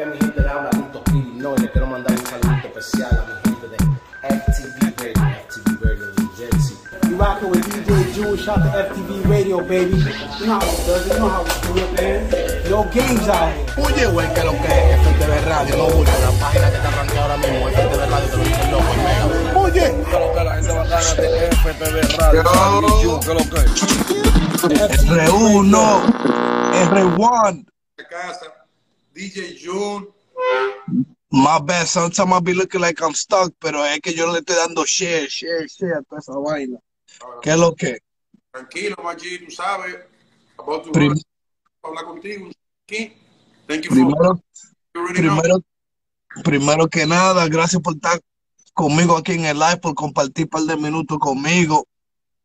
que mi gente le habla Lito Pili, no, le quiero mandar un saludito especial a mi gente de FTV Radio, FTV Radio New Jersey. You rocking with DJ June, shout to FTV Radio, baby. You know how it does you know how we do it, man. No games out here. Oye, güey, que lo que es FTV Radio, no busca la página que te arranqué ahora mismo, FTV Radio, te lo dice loco, mega. Oye, Que lo que la gente bacana de FTV Radio, que lo que. R1, R1. de casa, DJ June. My bad, sometimes I be looking like I'm stuck, pero es que yo le estoy dando share, share, share a toda esa vaina. ¿Qué es lo que? Tranquilo, Maggi, tú sabes. Prim- hablar contigo aquí. Thank you for Primero, know. primero, primero que nada, gracias por estar conmigo aquí en el live, por compartir un par de minutos conmigo.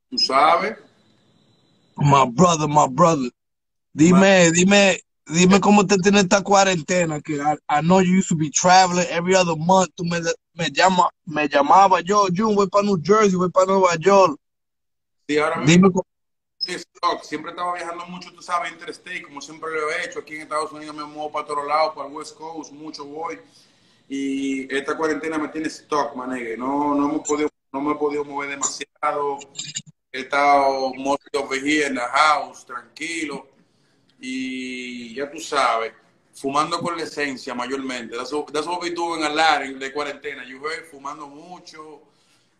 Tú sabes. My brother, my brother. Dime, dime, dime cómo te tiene esta cuarentena, que I, I know you used to be traveling every other month. Tú me, me llama, me llamaba yo, Jun, voy para New Jersey, voy para Nueva York. Sí, ahora Dime, cómo- siempre estaba viajando mucho, tú sabes, interstate, como siempre lo he hecho. Aquí en Estados Unidos me muevo para todos lados, para el West Coast, mucho voy. Y esta cuarentena me tiene stock, manegue. No, no, hemos podido, no me he podido mover demasiado. He estado mostly over here in the house, tranquilo. Y ya tú sabes, fumando con la esencia mayormente. That's that's what we do in a lot in de cuarentena. You heard, fumando mucho.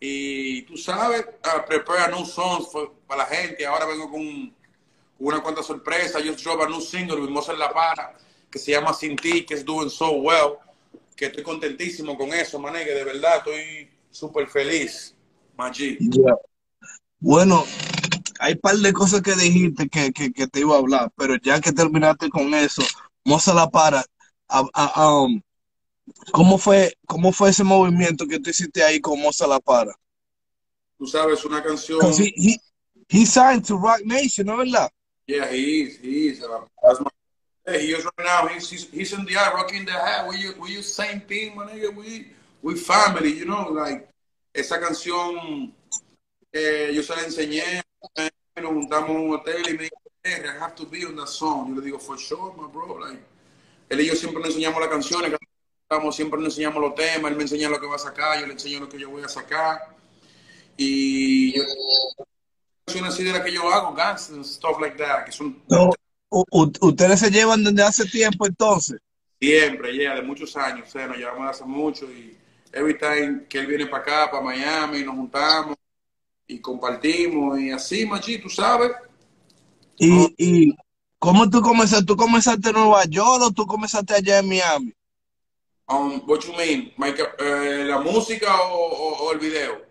Y tú sabes, uh, prepare new songs para la gente. Ahora vengo con una cuanta sorpresa. Just drop a new single with Mozart La Para que se llama Sin Ti, que es doing so well. Que estoy contentísimo con eso, manegue. De verdad, estoy súper feliz. Maggi. Yeah. Bueno, hay un par de cosas que dijiste que, que, que te iba a hablar, pero ya que terminaste con eso, Moza La Para, a- a- um, ¿cómo fue, cómo fue ese movimiento que tú hiciste ahí con Moza La Para? Tú sabes, una canción. he, he, he signed to Rock Nation, ¿no es verdad? Yeah, he is. He is. Uh, that's my. Hey, he is right now. He's he's, he's in the eye, rocking the hat. We we use same team, my nigga. We we family, you know. Like esa canción, eh, yo se la enseñé. Nos juntamos en un hotel y me dijo, hey, I have to be on that song. Yo le digo, for sure, my bro. Like, él y yo siempre nos enseñamos las canciones. siempre nos enseñamos los temas. Él me enseña lo que va a sacar, yo le enseño lo que yo voy a sacar. Y yo, canciones así de las que yo hago, gangsters and stuff like that, que son No, ustedes se llevan desde hace tiempo entonces. Siempre, ya, de muchos años, o sea, nos llevamos hace mucho y every time que él viene para acá, para Miami, nos juntamos y compartimos y así, machi, tú sabes. Y, y ¿cómo tú comenzaste? ¿Tú comenzaste en Nueva York o tú comenzaste allá en Miami? Um, what you mean, Mike, eh, la música o, o- o el video?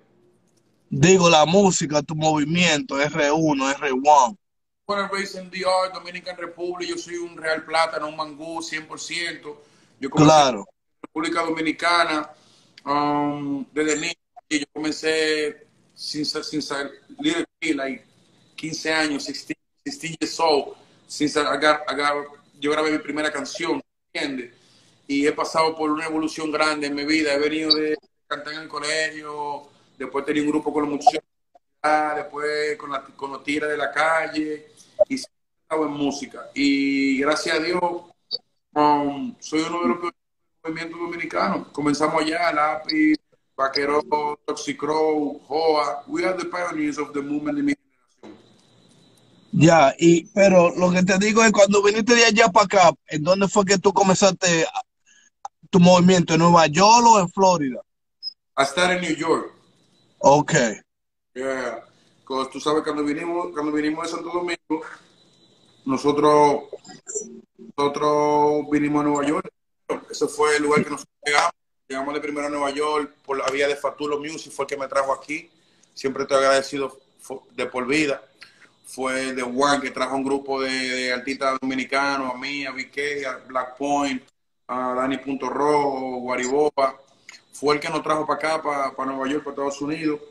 Digo, la música, tu movimiento, R1, R1. Bueno, DR, Dominican Republic, yo soy un Real Plátano, un Mangú, 100%. Yo Claro. República Dominicana, um, desde niño, y yo comencé sin, sin salir aquí, like 15 años, 16, 16 years old, sin agar- agar- yo grabé mi primera canción, ¿entiendes? Y he pasado por una evolución grande en mi vida, he venido de cantar en el colegio, después tenía un grupo con los muchachos, después con, la, con los tigres de la calle, y siempre he estado en música. Y gracias a Dios, um, soy uno de los del movimiento dominicano. Comenzamos allá, Lápiz, Vaquero, Toxicrow, Joa. We are the pioneers of the movement de mi generación. Ya, y pero lo que te digo es cuando viniste de allá para acá, ¿en dónde fue que tú comenzaste tu movimiento? ¿En Nueva York o en Florida? I started in New York. Ok. Yeah. Because tú sabes, cuando vinimos, cuando vinimos de Santo Domingo, nosotros, nosotros vinimos a Nueva York. Ese fue el lugar que nosotros llegamos. Llegamos de primero a Nueva York por la vía de Fatulo Music, fue el que me trajo aquí. Siempre estoy agradecido de por vida. Fue de One que trajo un grupo de, artistas dominicanos, a mí, a Vique, a Black Point, a Dani Punto Rojo, Guariboba. Fue el que nos trajo para acá, para, Nueva York, para Estados Unidos.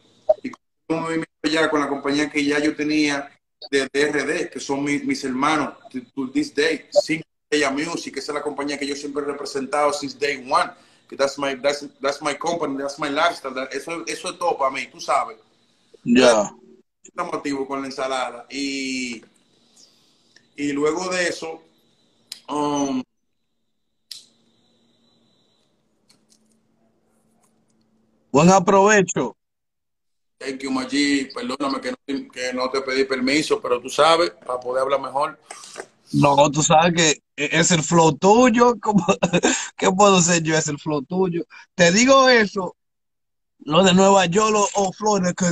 Y un movimiento ya con la compañía que ya yo tenía de DRD, que son mis, hermanos, to, this day, Ella Music, esa es la compañía que yo siempre he representado since day one, que that's my, that's, that's my company, that's my lifestyle, that, eso, eso es todo para mí, tú sabes. Ya. Yeah. Estamos activos con la ensalada. Y, y luego de eso, um, Buen aprovecho. Thank you, Maggi. Perdóname que no, que no te pedí permiso, pero tú sabes, para poder hablar mejor. No, tú sabes que es el flow tuyo. ¿Cómo- ¿Qué puedo ser yo? Es el flow tuyo. Te digo eso, lo de Nueva York o, o Florida, que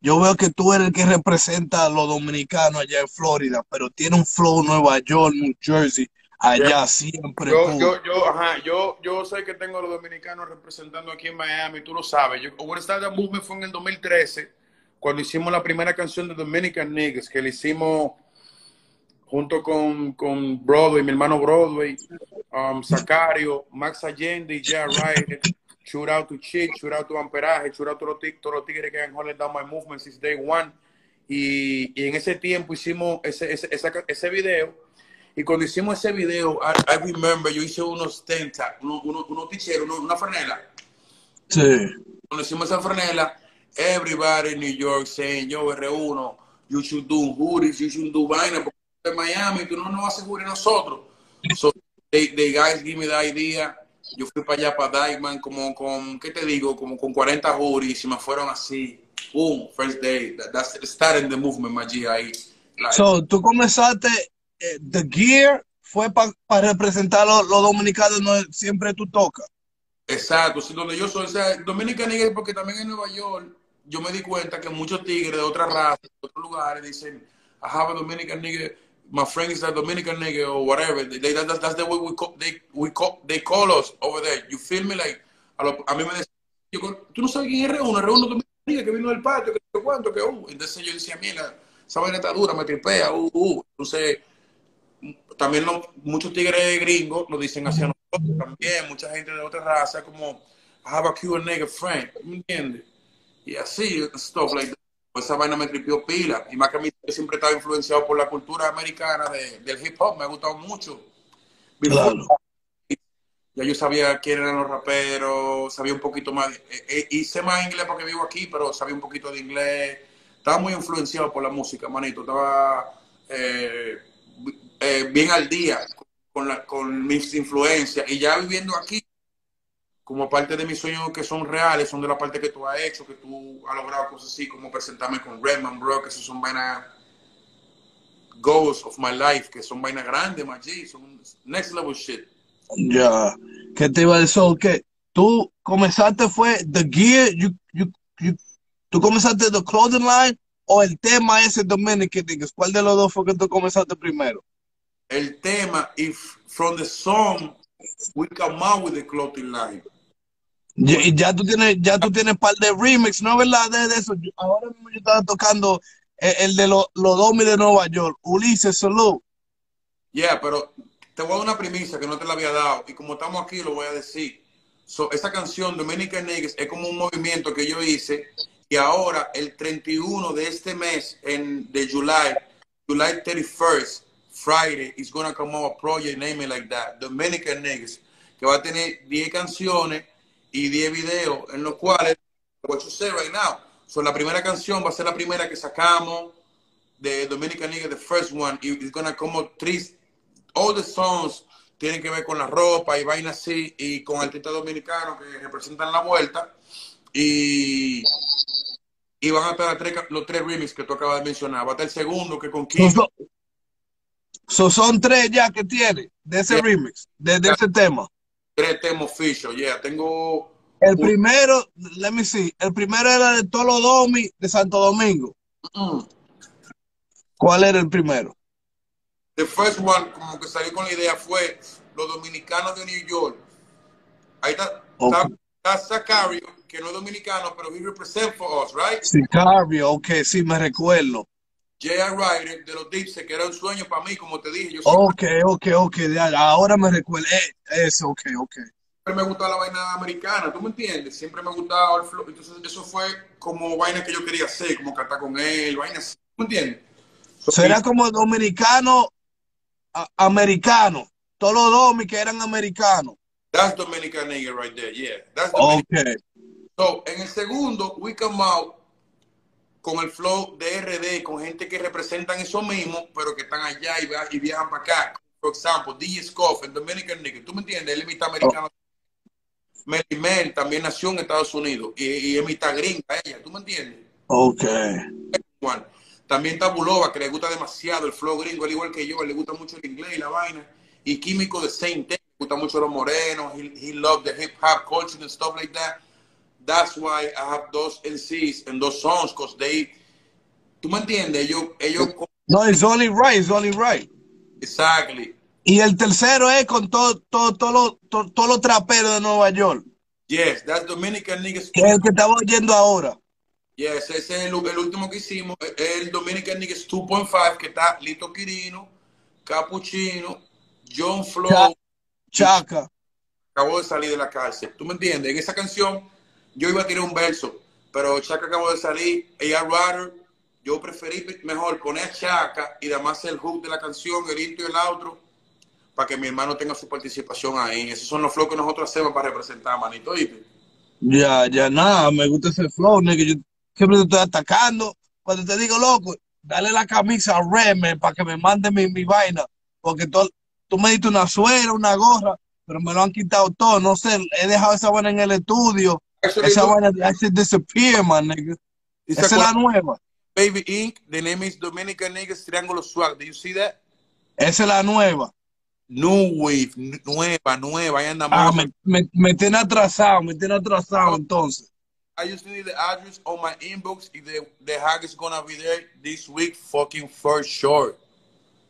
yo veo que tú eres el que representa a los dominicanos allá en Florida, pero tiene un flow Nueva York, New Jersey, allá Yeah. siempre. Yo, yo, yo, ajá, yo, yo sé que tengo a los dominicanos representando aquí en Miami, tú lo sabes. Yo, Started the Movement fue en el 2013, cuando hicimos la primera canción de Dominican Niggas, que le hicimos junto con, con Broadway, mi hermano Broadway, um, Zacario, Max Allende y Jay Ryder. Shout out to Chick, shout out to Amperaje, shout out to los todos los tigres que han holding down my movement since day one. Y, y en ese tiempo hicimos ese, ese, esa- ese video. Y cuando hicimos ese video, I, I remember, yo hice unos tenta, unos, unos, unos ticheros, una franela. Sí. Cuando hicimos esa franela, everybody in New York saying, yo, R1, you should do hoodies, you should do vaina, porque en Miami tú no nos vas a hoodie nosotros. So, they, they guys give me the idea. Yo fui para allá, para Diamond, como con, ¿qué te digo? Como con 40 hoodies y me fueron así. Boom, first day. That, that's starting the movement, my G, ahí. Like, So, tú comenzaste, eh, The Gear fue para representar a los, dominicanos, no siempre tú tocas. Exacto, sí, donde yo soy, o sea, Dominica Nigga, porque también en Nueva York, yo me di cuenta que muchos tigres de otras razas, de otros lugares, dicen, I have a Dominican nigga, my friend is a Dominican nigga, or whatever. They, they- that's, that's the way we call, they, we call, they call us over there. You feel me? Like, a, lo- a mí me decían, yo, tú no sabes quién es R1, R1 Dominican nigga que vino del patio, que cuánto, que, uh. Entonces yo decía, mira, esa vaina está dura, me tripea, uh, uh. Entonces, también lo- muchos tigres gringos lo dicen hacia nosotros también, mucha gente de otra raza, como, I have a Cuban nigga friend, ¿me entiendes? Y así, stuff like that. Pues esa vaina me tripió pila. Y más que a mí yo siempre estaba influenciado por la cultura americana de- del hip hop, me ha gustado mucho. Claro. Ya yo sabía quién eran los raperos, sabía un poquito más, eh, eh, hice más inglés porque vivo aquí, pero sabía un poquito de inglés. Estaba muy influenciado por la música, manito. Estaba eh, eh, bien al día con, la, con mis influencias. Y ya viviendo aquí, como parte de mis sueños que son reales, son de la parte que tú has hecho, que tú has logrado cosas así, como presentarme con Redman, bro, que esos son vainas goals of my life, que son vainas grandes, my G, son next level shit. Ya. ¿Qué te iba a decir? Que tú comenzaste fue The Gear, you, you, you- tú comenzaste The Clothing Line o el tema ese Dominican Niggas. ¿Cuál de los dos fue que tú comenzaste primero? el tema, if from the song we come out with the clothing line. Ya- Y ya tú tienes, ya tú tienes par de remix, ¿no verdad? De, de eso. Yo- ahora mismo yo estaba tocando el, el de los los Domi de Nueva York, Ulises Salud. Yeah, pero te voy a dar una primicia que no te la había dado y como estamos aquí lo voy a decir. So, esa canción Dominican Niggas es como un movimiento que yo hice y ahora el 31 de este mes en de July, July 31st, Friday, is gonna come out a project name it like that, Dominican Niggas, que va a tener 10 canciones y 10 videos en los cuales what you say right now. So, la primera canción va a ser la primera que sacamos de Dominican Nigga, the first one, y it's gonna come out three, all the songs tienen que ver con la ropa y vainas así, y con artistas dominicanos que representan la vuelta, y, y van a estar tres los tres remix que tú acabas de mencionar. Va a estar el segundo que con Kim, so- so son tres ya que tiene de ese Yeah. remix, de, de ese tema. Tres temas official, yeah, tengo El primero, let me see, el primero era de Tolo Domi de Santo Domingo. mm, ¿Cuál era el primero? the first one, como que salí con la idea, fue los dominicanos de New York. Ahí está, Ok. está, está Zacario, que no es dominicano, pero he represent for us, right? Sicario, ok, sí, me recuerdo. J.R. Ryder de los Dipset, que era un sueño para mí, como te dije. Yo siempre, Ok, ok, ok, ahora me recuerdo. Eh, eso, ok, ok. me gustaba la vaina americana, ¿tú me entiendes? Siempre me gustaba el flow. Entonces, eso fue como vaina que yo quería hacer, como cantar con él, vaina así, ¿tú me entiendes? So, Será como dominicano, a- americano. Todos los domi que eran americanos. That's Dominican nigga right there, yeah. That's Dominican. Ok. So, en el segundo, we come out con el flow de RD, con gente que representan eso mismo, pero que están allá y, viajan para acá. Por ejemplo, DJ Scoff, el Dominican nigga, ¿tú me entiendes? Él es mitad americano. Melly Mel también nació en Estados Unidos y, y es mitad gringa ella, ¿tú me entiendes? Ok. También está Bulova, que le gusta demasiado el flow gringo, al igual que yo, le gusta mucho el inglés y la vaina. Y Químico de Saint le gusta mucho los morenos, he, he loves the hip hop culture and stuff like that. That's why I have those NCs and those songs, because they, ¿tú me entiendes? Ellos, ellos, No, it's only right, it's only right. exactly. Y el tercero es con todo, todo, todo lo- todo- todos los traperos de Nueva York, Yes, that's Dominican niggas. que es el que estaba oyendo ahora. Yes, ese es el, el último que hicimos, el Dominican Niggas 2.5, que está Lito Quirino, Capuchino, John Flow, Cha- Chaca. acabó de salir de la cárcel. ¿Tú me entiendes? En esa canción yo iba a tirar un verso, pero Chaca acabó de salir, ella Rider, yo preferí mejor poner a Chaca y además el hook de la canción, el intro y el outro, para que mi hermano tenga su participación ahí. Esos son los flows que nosotros hacemos para representar, manito. ¿oíste? Ya, ya nada, me gusta ese flow. Yo siempre te estoy atacando. Cuando te digo, loco, dale la camisa a Reme para que me mande mi, mi vaina. Porque tú, tú me diste una suera, una gorra, pero me lo han quitado todo. No sé, he dejado esa vaina en el estudio. Actually, Esa vaina, should disappear, nigga. Esa es la nueva. Baby Inc. The name is Dominican Niggas Triángulo Swag. Do you see that? Esa es la nueva. New Wave, nueva, nueva. Ahí andamos. Ah, me, me, me tiene atrasado, me tiene atrasado entonces. I just need the address on my inbox. If the, the hack is gonna be there this week, fucking for sure.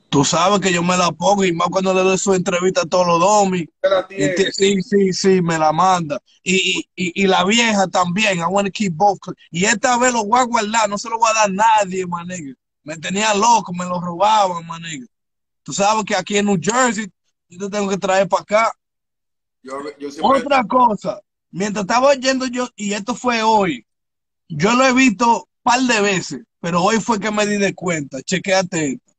Tú sabes que yo me la pongo y más cuando le doy su entrevista a todos los domis. Y te- Sí, sí, sí, me la manda. Y, y, y- la vieja también, I want to keep both. Y esta vez lo voy a guardar, no se lo voy a dar a nadie, manegue. Me tenía loco, me lo robaban, manegue. Tú sabes que aquí en New Jersey, yo te tengo que traer para acá. Yo, yo siempre. Otra cosa, mientras estaba oyendo yo, y esto fue hoy, yo lo he visto un par de veces, pero hoy fue que me di de cuenta. Chequéate esto.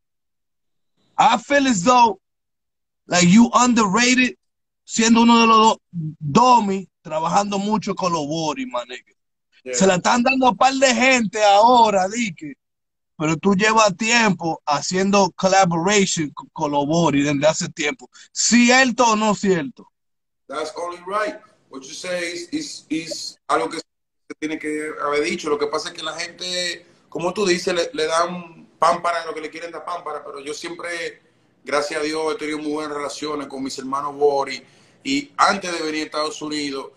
I feel as though, like you underrated, siendo uno de los do- domis, trabajando mucho con los boris, maneque. Se la están dando a par de gente ahora, Dique. Pero tú llevas tiempo haciendo collaboration con, con los boris desde hace tiempo. ¿Cierto o no cierto? That's only right. What you say is, is, is algo que se tiene que haber dicho. Lo que pasa es que la gente, como tú dices, le, le dan pan para lo que le quieren dar pan para, pero yo siempre, gracias a Dios, he tenido muy buenas relaciones con mis hermanos Boris. Y antes de venir a Estados Unidos,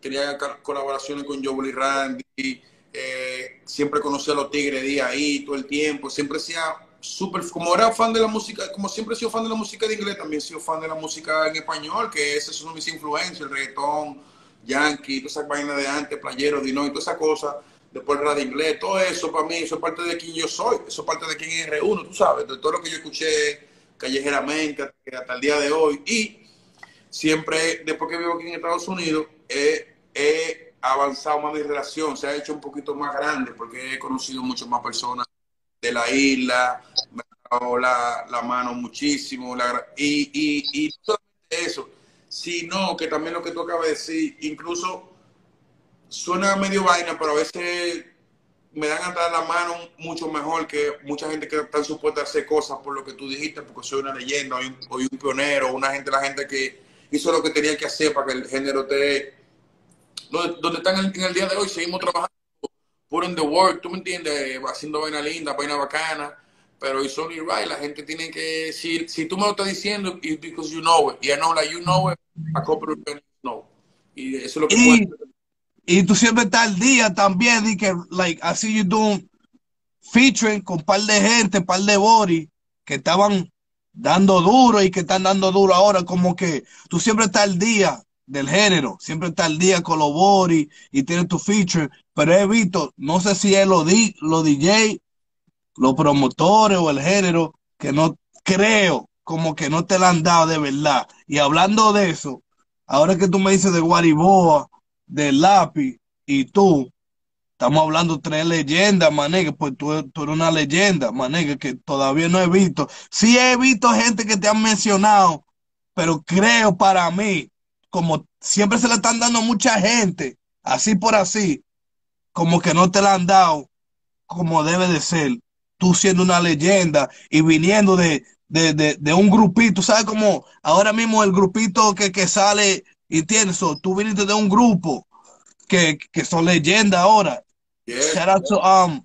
tenía colaboraciones con Joel Randy. eh, siempre conocí a los Tigres de ahí todo el tiempo. Siempre sea súper, como era fan de la música, como siempre he sido fan de la música de inglés, también he sido fan de la música en español, que esas son mis influencias, el reggaetón, yankee, todas esas vainas de antes, playero, dino y todas esas cosas. Después el inglés, todo eso para mí, eso es parte de quién yo soy, eso es parte de quién es R1, tú sabes, de todo lo que yo escuché callejeramente hasta, el día de hoy. Y siempre, después que vivo aquí en Estados Unidos, he, avanzado más mi relación, se ha hecho un poquito más grande porque he conocido muchas más personas de la isla, me ha dado la, la mano muchísimo, y, y, y eso, sino que también lo que tú acabas de decir, incluso suena medio vaina, pero a veces me dan a dar la mano mucho mejor que mucha gente que está supuesta a hacer cosas por lo que tú dijiste, porque soy una leyenda, soy un, pionero, una gente, la gente que hizo lo que tenía que hacer para que el género esté donde, donde están en, en el día de hoy, seguimos trabajando, putting the work, tú me entiendes, haciendo vaina linda, vaina bacana, pero it's only right, la gente tiene que, si, si tú me lo estás diciendo, it's because you know it, y I know like you know it, a couple of people know, y eso es lo que Y. y tú siempre estás al día también, di que, like, así you doing featuring con par de gente, par de boris que estaban dando duro y que están dando duro ahora, como que tú siempre estás al día del género, siempre estás al día con los boris y tienes tu feature, pero he visto, no sé si es los, di- los DJ, los promotores o el género, que no creo, como que no te la han dado de verdad. Y hablando de eso, ahora que tú me dices de Guariboa, de Lápiz y tú, estamos hablando tres leyendas, manegue, pues tú, tú eres una leyenda, manegue, que todavía no he visto. Sí he visto gente que te han mencionado, pero creo para mí, como siempre se le están dando mucha gente, así por así, como que no te la han dado como debe de ser. Tú siendo una leyenda y viniendo de, de, de, de un grupito, ¿sabes? Como ahora mismo el grupito que, que sale ¿Entiendes? So, tú viniste de un grupo que, que son leyendas ahora. Yes. Shout out to um,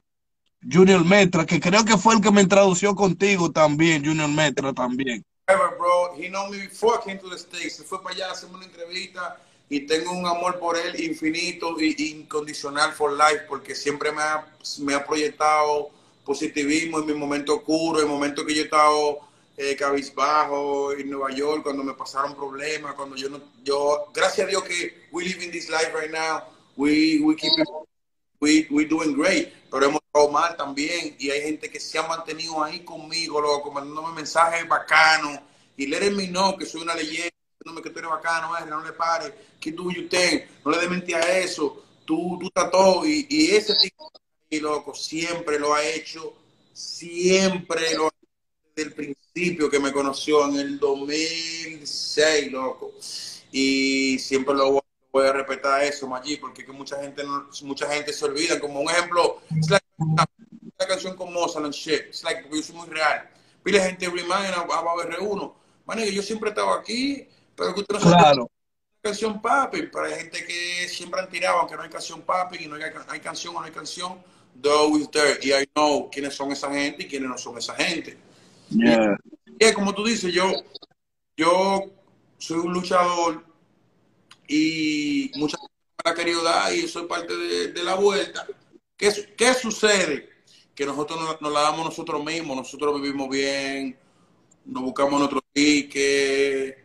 Junior Metra, que creo que fue el que me introdució contigo también, Junior Metra también. Ever, bro. He know me before I came to the States. Se fue para allá a hacerme una entrevista y tengo un amor por él infinito e incondicional for life porque siempre me ha, me ha proyectado positivismo en mi momento oscuro, en momentos que yo he estado eh, cabizbajo en Nueva York, cuando me pasaron problemas, cuando yo no, yo, gracias a Dios que we live in this life right now, we, we keep it, we, we doing great, pero hemos estado mal también y hay gente que se ha mantenido ahí conmigo, loco, mandándome mensajes bacanos y letting me know que soy una leyenda, diciéndome que tú eres bacano, eh, no le pares, que tú y usted, no le dé mentira a eso, tú, tú todo y, y ese tipo y loco, siempre lo ha hecho, siempre lo ha desde el principio que me conoció en el 2006, loco. Y siempre lo voy, voy a respetar eso, Maggi, porque que mucha gente no, mucha gente se olvida. Como un ejemplo, it's like, la canción con Mozart and shit. It's like, porque yo soy muy real. Pila gente remind about R1. Man, yo siempre he estado aquí, pero que usted no sabe Claro. canción papi, pero hay gente que siempre han tirado, aunque no hay canción papi, y no hay, hay canción o no hay canción, they're always there. Y I know quiénes son esa gente y quiénes no son esa gente. Yeah. Y como tú dices, yo, yo soy un luchador y mucha gente me la querido dar y soy parte de, la vuelta. ¿Qué, qué sucede? Que nosotros nos, nos la damos nosotros mismos, nosotros vivimos bien, nos buscamos nuestro ticket,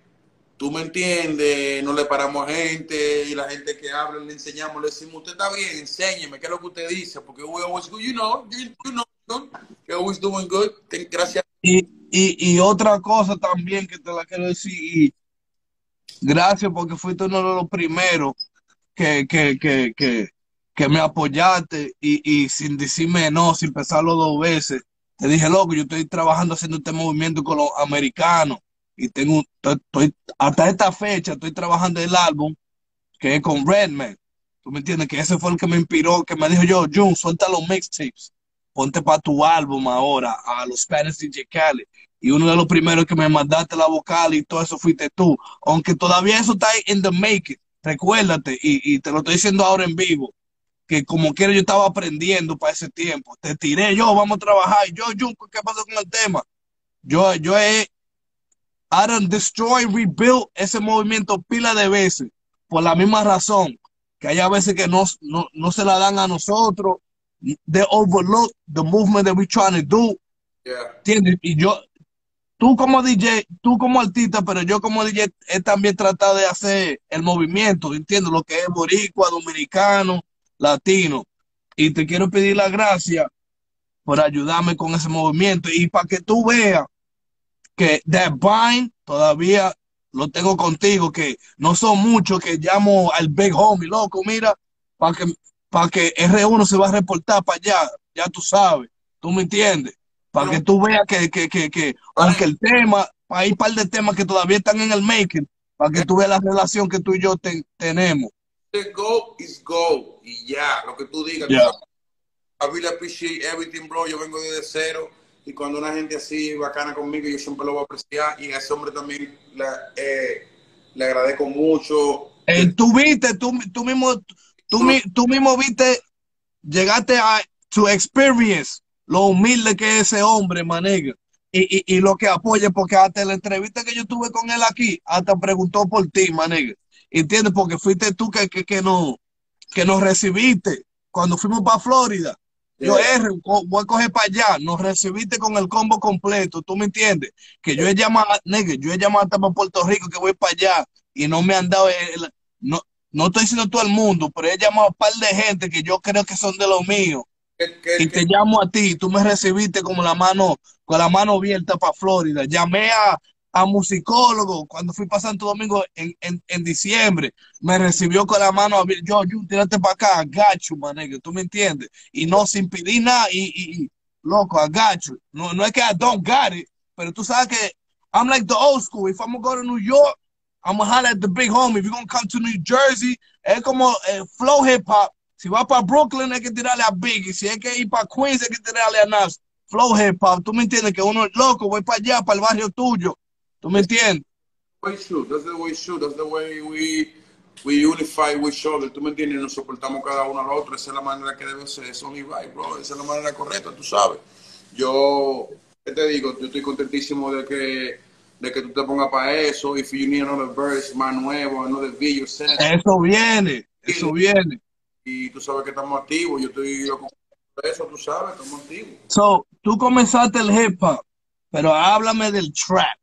tú me entiendes, no le paramos a gente y la gente que habla le enseñamos, le decimos, usted está bien, enséñeme, ¿qué es lo que usted dice? Porque we always go, you know, you, you know, you're always doing good, gracias. Y, y, otra cosa también que te la quiero decir, y gracias porque fuiste uno de los primeros que, que, que, que, que me apoyaste y, y sin decirme no, sin pensarlo dos veces, te dije, loco, yo estoy trabajando haciendo este movimiento con los americanos y tengo, estoy, estoy- hasta esta fecha estoy trabajando el álbum que es con Redman. ¿Tú me entiendes? Que ese fue el que me inspiró, que me dijo yo, Jun, suelta los mixtapes, ponte para tu álbum ahora a los Spanish DJ Cali. Y uno de los primeros que me mandaste la vocal y todo eso fuiste tú. Aunque todavía eso está en the making. Recuérdate, y, te lo estoy diciendo ahora en vivo, que como quiera yo estaba aprendiendo para ese tiempo. Te tiré yo, vamos a trabajar. Yo, Jun, ¿qué pasó con el tema? Yo, yo he, done destroy, rebuild ese movimiento pila de veces por la misma razón que hay a veces que no, no, no se la dan a nosotros. They overlook the movement that we're trying to do. Yeah. ¿Entiendes? Y yo, tú como DJ, tú como artista, pero yo como DJ he también tratado de hacer el movimiento, ¿entiendes? Lo que es boricua, dominicano, latino. Y te quiero pedir la gracia por ayudarme con ese movimiento y para que tú veas que That Bind todavía lo tengo contigo, que no son muchos que llamo al Big Homie, loco, mira, para que, para que R1 se va a reportar para allá, ya tú sabes, tú me entiendes, para que tú veas que, que, que, que aunque el tema, hay un par de temas que todavía están en el making, para que tú veas la relación que tú y yo te- tenemos. The go is go. Y ya, lo que tú digas. Yeah. I really appreciate everything, bro. Yo vengo desde cero. Y cuando una gente así bacana conmigo, yo siempre lo voy a apreciar. Y a ese hombre también le, eh, le agradezco mucho. Eh, tú viste, tú, tú mismo, tú, mi- tú mismo viste, llegaste a tu experience, lo humilde que es ese hombre, manega, y, y, y lo que apoya, porque hasta la entrevista que yo tuve con él aquí, hasta preguntó por ti, manega, ¿entiendes? Porque fuiste tú que, que, que, no, que nos recibiste cuando fuimos para Florida. Yo. R, voy a coger para allá, nos recibiste con el combo completo, ¿tú me entiendes? Que yo he llamado, nigga, yo he llamado hasta para Puerto Rico que voy para allá y no me han dado, el- no, no estoy diciendo todo el mundo, pero he llamado a un par de gente que yo creo que son de lo mío Que- que- y te llamo a ti, tú me recibiste como la mano, con la mano abierta para Florida. Llamé a, a musicólogo cuando fui para Santo Domingo en, en, en diciembre, me recibió con la mano abierta. Yo, yo, tírate para acá, gacho, manejo, tú me entiendes. Y no sin pedir nada, y, y, y, loco, agacho. No, no es que I don't got it, pero tú sabes que I'm like the old school. If I'm gonna go to New York, I'm gonna holler at the big homie. If you're gonna come to New Jersey, es como eh, flow hip hop. Si vas para Brooklyn hay que tirarle a Biggie. Si hay que ir para Queens hay que tirarle a Nas. Flow hip hop. Tú me entiendes que uno es loco, voy para allá, para el barrio tuyo. ¿Tú me entiendes? That's the way should. That's the way we, we unify each other. ¿Tú me entiendes? Nos soportamos cada uno al otro. Esa es la manera que debe ser. Eso only right, bro. Esa es la manera correcta, tú sabes. Yo, ¿qué te digo? Yo estoy contentísimo de que, de que tú te pongas para eso. If you need another verse más nuevo, another video, send. Eso viene, eso viene. Y tú sabes que estamos activos. Yo estoy eso, tú sabes, estamos activos. So, tú comenzaste el hip hop, pero háblame del trap.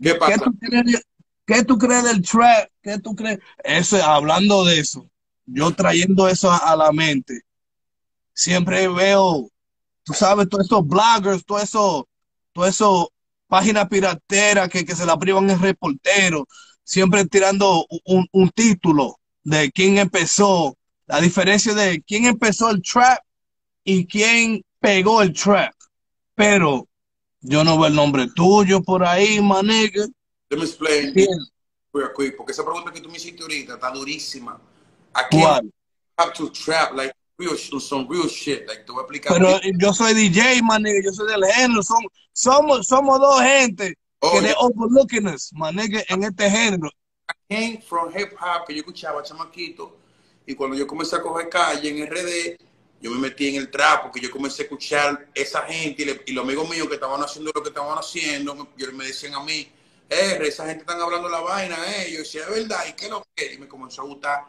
¿Qué ¿Qué pasa? tú crees, qué tú crees del trap? ¿Qué tú crees? Eso, hablando de eso, yo trayendo eso a, a la mente, siempre veo, tú sabes, todos esos bloggers, todo eso, todo eso, páginas pirateras que, que se la privan en reportero, siempre tirando un, un título de quién empezó, la diferencia de quién empezó el trap y quién pegó el trap. Pero yo no veo el nombre tuyo por ahí, manegue. Let me explain real quick, porque esa pregunta que tú me hiciste ahorita está durísima. Aquí ¿Cuál? have to trap like real some real shit. Like te voy a explicar. Pero yo soy DJ, manegue, yo soy del género. Somos, somos, somos dos gente Oh, que yeah. overlooking us, manegue, en este género. came from hip hop que yo escuchaba chamaquito y cuando yo comencé a coger calle en RD, yo me metí en el trap porque yo comencé a escuchar esa gente y, le- y los amigos míos que estaban haciendo lo que estaban haciendo, me, yo- me decían a mí, R, esa gente están hablando la vaina, eh. Yo decía, es verdad, ¿y qué lo que? Y me comenzó a gustar.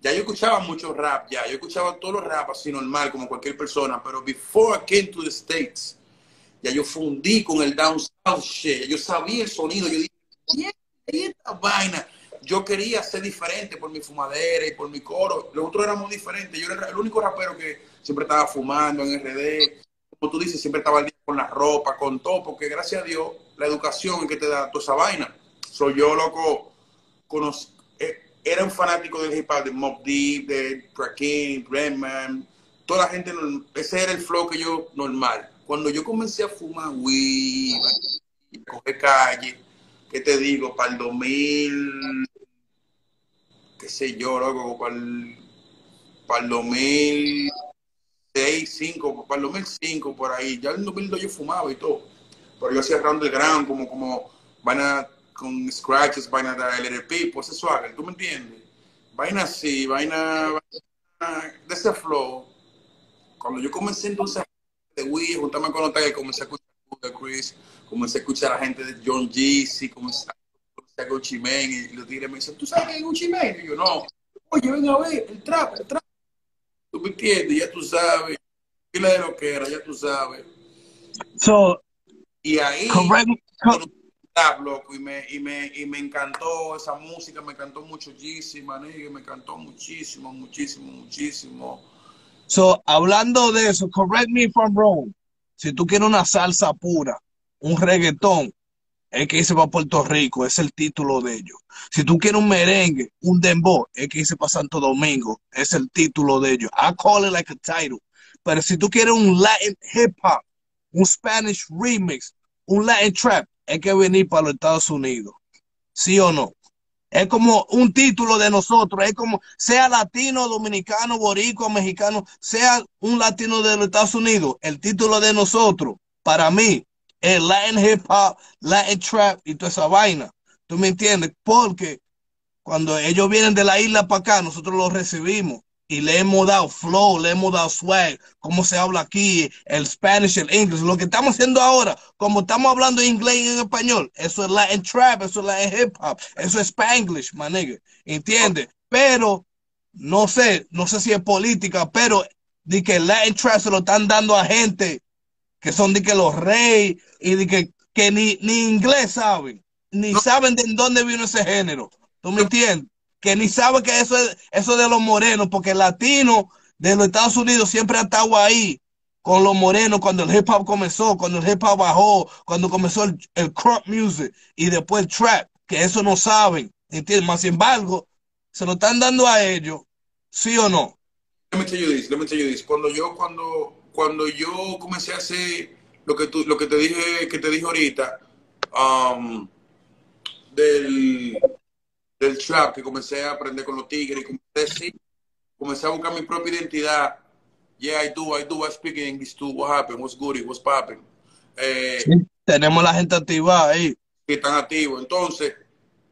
Ya yo escuchaba mucho rap, ya, yo escuchaba todos los rap así normal, como cualquier persona, pero before I came to the States, ya yo fundí con el down south shit, yo sabía el sonido, yo dije, "Yeah, esta vaina. Yo quería ser diferente por mi fumadera y por mi coro. Los otros éramos diferentes. Yo era el único rapero que siempre estaba fumando en RD. Como tú dices, siempre estaba al día con la ropa, con todo, porque gracias a Dios, la educación que te da toda esa vaina. Soy yo, loco, conoc- eh, era un fanático del hip hop, de Mob Deep, de Rakim, Redman, toda la gente, ese era el flow que yo normal. Cuando yo comencé a fumar weed, y coger calle, ¿qué te digo? Para el 2000, qué sé yo, loco, para el, para el 2006, 2005, para el 2005, por ahí. Ya en el 2002 yo fumaba y todo. Pero yo hacía round the ground, como, como vaina con scratches, vaina de LRP, pues eso haga, ¿tú me entiendes? Vaina así, vaina, vaina de ese flow. Cuando yo comencé entonces de Wii, juntarme con los que comencé a escuchar a Chris, comencé a escuchar a la gente de John Jeezy, comencé a escuchar a Gucci Mane, y los tigres me dicen, ¿tú sabes qué es Gucci Mane? Y yo, no. Oye, ven a ver, el trap, el trap. ¿Tú me entiendes? Ya tú sabes. Pila de lo que era, ya tú sabes. So, Y ahí, correct, trap, loco, y me, y, me, y me encantó esa música, me encantó manegue, me encantó muchísimo, muchísimo, muchísimo. so, hablando de eso, correct me if I'm wrong. Si tú quieres una salsa pura, un reggaetón, es que dice para Puerto Rico, es el título de ellos. Si tú quieres un merengue, un dembow, es que dice para Santo Domingo, es el título de ellos. I call it like a title. Pero si tú quieres un Latin hip hop, un Spanish remix, un Latin trap, hay que venir para los Estados Unidos. ¿Sí o no? Es como un título de nosotros, es como sea latino, dominicano, boricua, mexicano, sea un latino de los Estados Unidos, el título de nosotros, para mí, es Latin hip hop, Latin trap y toda esa vaina. ¿Tú me entiendes? Porque cuando ellos vienen de la isla para acá, nosotros los recibimos y le hemos dado flow, le hemos dado swag, cómo se habla aquí, el Spanish, el English, lo que estamos haciendo ahora, como estamos hablando inglés y en español, eso es Latin trap, eso es Latin hip hop, eso es Spanglish, my nigga, ¿entiendes? Pero, no sé, no sé si es política, pero de que Latin trap se lo están dando a gente que son de que los reyes y de que, que ni, ni inglés saben, ni saben de dónde vino ese género. ¿Tú me entiendes? Que ni saben que eso es eso de los morenos, porque el latino de los Estados Unidos siempre ha estado ahí con los morenos cuando el hip hop comenzó, cuando el hip hop bajó, cuando comenzó el, el crop music y después el trap, que eso no saben, ¿entiendes? Más sin embargo, se lo están dando a ellos, ¿sí o no? Let me tell you this, let me tell. Cuando yo, cuando, cuando yo comencé a hacer lo que tú, lo que te dije, que te dije ahorita, um, del, del trap, que comencé a aprender con los tigres, y comencé, sí, comencé a buscar mi propia identidad. Yeah, I do, I do, I speak English too. What happened? What's good? What's popping? Eh, Tenemos la gente activada ahí. que están activos. Entonces,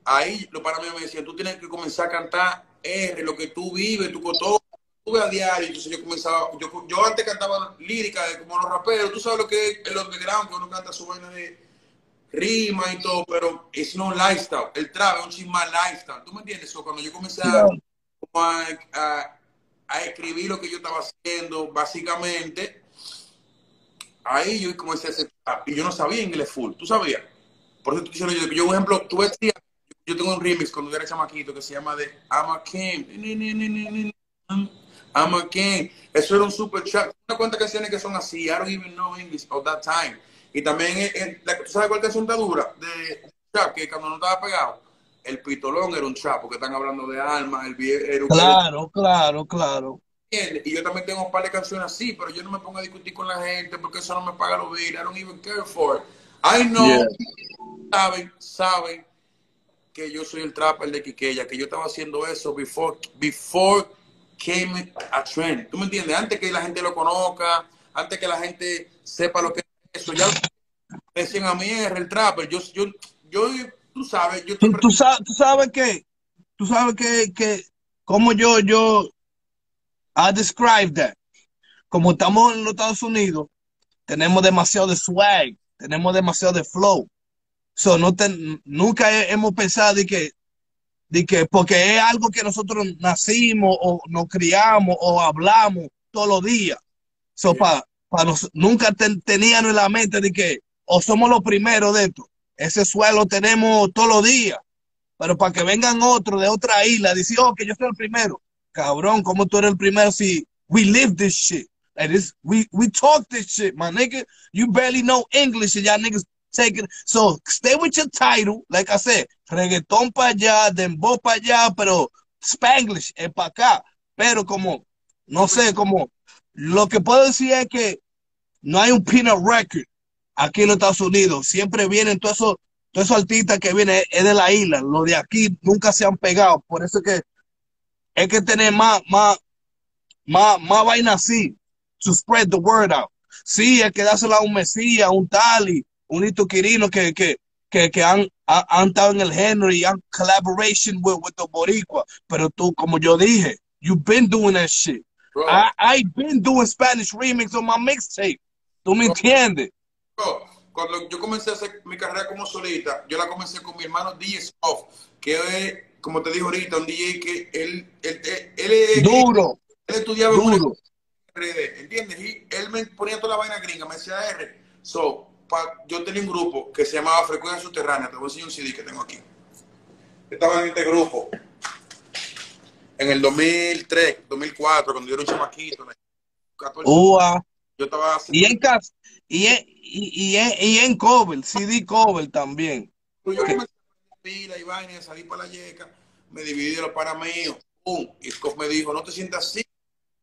ahí los para mí me decían, tú tienes que comenzar a cantar R, lo que tú vives, tu coto, tú ves a diario. Entonces yo comenzaba, yo, yo antes cantaba lírica de como los raperos, tú sabes lo que es el underground, que uno canta su vaina de rima y todo, pero es no lifestyle. El trap es un chisme lifestyle. ¿Tú me entiendes? So, cuando yo comencé a, como a, a- a escribir lo que yo estaba haciendo, básicamente, ahí yo comencé a hacer trap. Y yo no sabía inglés full. ¿Tú sabías? Por eso diciendo yo, yo, por ejemplo, tú decías, yo tengo un remix cuando era chamaquito que se llama de I'm a King. I'm a King. Eso era un super chat. Una cuantas canciones que son así. I don't even know English at that time. Y también, eh, eh, ¿tú sabes cuál canción está dura? De trap, que cuando no estaba pegado, el pitolón era un trap, porque están hablando de alma, el era un Claro, claro, claro. Y yo también tengo un par de canciones así, pero yo no me pongo a discutir con la gente porque eso no me paga los bills. I don't even care for it. I know, Yeah. saben, saben que yo soy el trapper de Quiqueya, que yo estaba haciendo eso before, before came a trend. ¿Tú me entiendes? Antes que la gente lo conozca, antes que la gente sepa lo que es eso, ya decían a mí es el trapper. Yo, yo, yo, tú sabes, yo Tú, tú sabes, tú sabes que, tú sabes que, que, como yo, yo, I describe that. Como estamos en los Estados Unidos, tenemos demasiado de swag, tenemos demasiado de flow. So, no ten- nunca he- hemos pensado de que, de que, porque es algo que nosotros nacimos o nos criamos o hablamos todos los días. So, pa, pa nos- nunca ten- teníamos en la mente de que, o somos los primeros de esto. Ese suelo tenemos todos los días. Pero para que vengan otros de otra isla, decir, oh, que yo soy el primero. Cabrón, ¿cómo tú eres el primero si we live this shit? Like this, we, we talk this shit, my nigga. You barely know English and y'all niggas take it. So stay with your title, like I said, reggaetón para allá, dembow para allá, pero Spanglish es para acá. Pero como, no sé, como, lo que puedo decir es que no hay un peanut record aquí en los Estados Unidos. Siempre vienen todos esos, todos esos artistas que vienen, es de la isla. Los de aquí nunca se han pegado. Por eso que hay que tener más, más, más, más vaina así. To spread the word out. Sí, hay que dársela a un Mesías, un Tali, un Hito Quirino que, que, que, que han, ha- han estado en el género y han collaboration with, with the Boricua. Pero tú, como yo dije, you've been doing that shit. Bro. I, I've been doing Spanish remix on my mixtape. ¿Tú me entiendes? Bro, cuando yo comencé a hacer mi carrera como solista, yo la comencé con mi hermano DJ Soft, que es, como te dije ahorita, un DJ que él, él, él, él, es- Duro, él estudiaba duro. RD, ¿entiendes? Y él me ponía toda la vaina gringa, me decía R. So, pa- yo tenía un grupo que se llamaba Frecuencia Subterránea, te voy a enseñar un CD que tengo aquí. Estaba en este grupo en el 2003, 2004, cuando yo era un chamaquito, like, 14, Ua. yo estaba haciendo... Y en casa, y en, y, y en, y en cover, CD cover también. Pues yo comencé a pila y vaina, salí para la yeca, me dividí de los para míos, pum, y Scott me dijo, no te sientas así,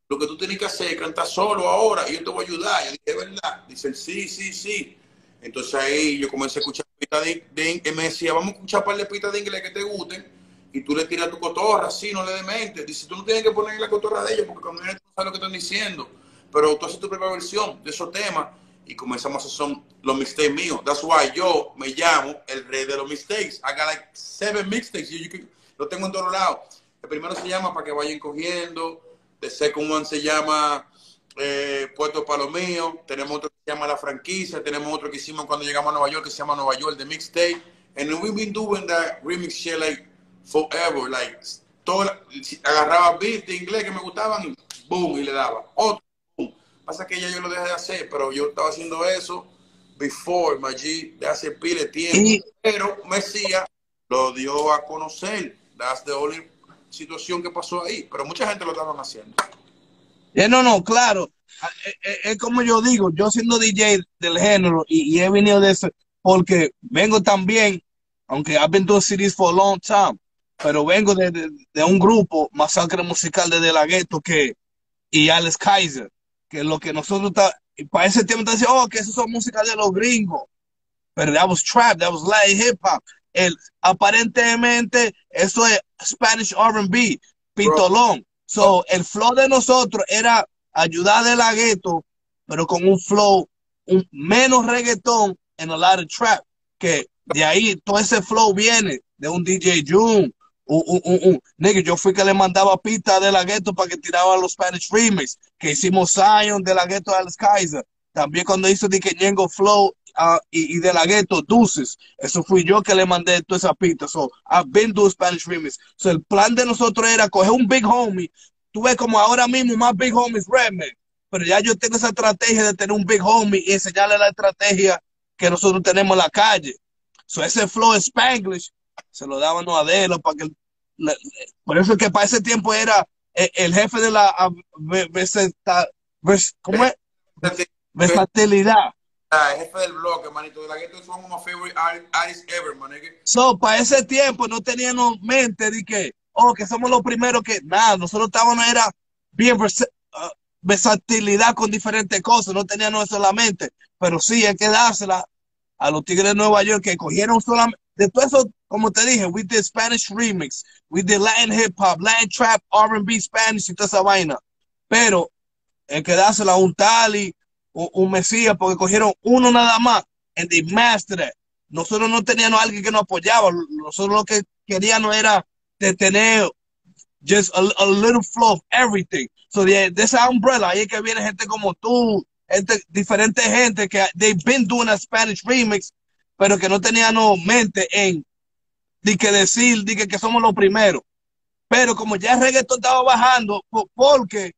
lo que tú tienes que hacer es cantar solo ahora, y yo te voy a ayudar, yo dije, ¿es verdad? Dice, sí, sí, sí, entonces ahí yo comencé a escuchar pistas de, de, él me decía, vamos a escuchar un par de pistas de inglés que te gusten, y tú le tiras tu cotorra, así, no le dementes, dice, tú no tienes que poner la cotorra de ellos, porque cuando viene tú sabes lo que están diciendo, pero tú haces tu propia versión de esos temas, y comenzamos a hacer son los mixtapes míos. That's why yo me llamo el rey de los mixtapes. I got like seven mixtapes. You, you can- lo tengo en todos lados. El primero se llama Para que vayan cogiendo. The second one se llama eh, Puerto Palomío. Tenemos otro que se llama La Franquicia. Tenemos otro que hicimos cuando llegamos a Nueva York que se llama Nueva York, the mixtape. And we've been doing that remix shit like forever. Like, toda, si agarraba beats de inglés que me gustaban boom, y le daba. Otro, boom. Pasa que ya yo lo dejé de hacer, pero yo estaba haciendo eso before, G, de hace pile tiempo. Pero Mesías lo dio a conocer. That's the only situación que pasó ahí. Pero mucha gente lo estaban haciendo. Eh, no, no, claro. Ah, eh, eh, Es, como yo digo, yo siendo DJ del género y, y he venido de eso, porque vengo también, aunque I've been doing CDs for a long time, pero vengo de, de- de un grupo, Masacre Musical de De La Ghetto, que, y Alex Kaiser, que lo que nosotros, está, y para ese tiempo, te decía, oh, que eso son música de los gringos. Pero that was trap, that was light hip hop. El, aparentemente, eso es Spanish R&B, pitolón. So, el flow de nosotros era ayudar de la gueto, pero con un flow un, menos reggaetón en a lot of trap. Que de ahí todo ese flow viene de un DJ June. Un, un, un, un- nigga, yo fui que le mandaba pista de la gueto para que tiraba los Spanish remix, que hicimos Zion de la gueto Alex Kaiser. También cuando hizo de Ñengo Flow ah, y, y de la gueto Deuces, eso fui yo que le mandé toda esa pista. So, I've been doing Spanish remix. So, el plan de nosotros era coger un big homie. Tú ves como ahora mismo más big homies Redman. Pero ya yo tengo esa estrategia de tener un big homie y enseñarle la estrategia que nosotros tenemos en la calle. So, ese flow Spanglish se lo daban a Adelo para que por eso es que para ese tiempo era el, el jefe de la ¿cómo es? versatilidad. Ah, el jefe del bloque, manito. De la of my favorite art- artists ever, man. nigga. So, para ese tiempo no teníamos mente de que, oh, que somos los primeros que, nada, nosotros estábamos, era bien ah, versatilidad con diferentes cosas, no teníamos eso en la mente, pero sí hay que dársela a los Tigres de Nueva York que cogieron solamente, después como te dije, we did Spanish remix, we did Latin hip hop, Latin trap, R&B, Spanish y toda esa vaina, pero hay que dársela a un Tali, un, un Mesías, porque cogieron uno nada más, and they mastered it. Nosotros no teníamos a alguien que nos apoyaba. Nosotros lo que queríamos era de tener just a, a little flow of everything. So de, de esa umbrella, ahí es que viene gente como tú, gente, diferente gente que they've been doing a Spanish remix, pero que no tenían no, mente en de que decir, de que, que somos los primeros. Pero como ya el reggaetón estaba bajando, po- porque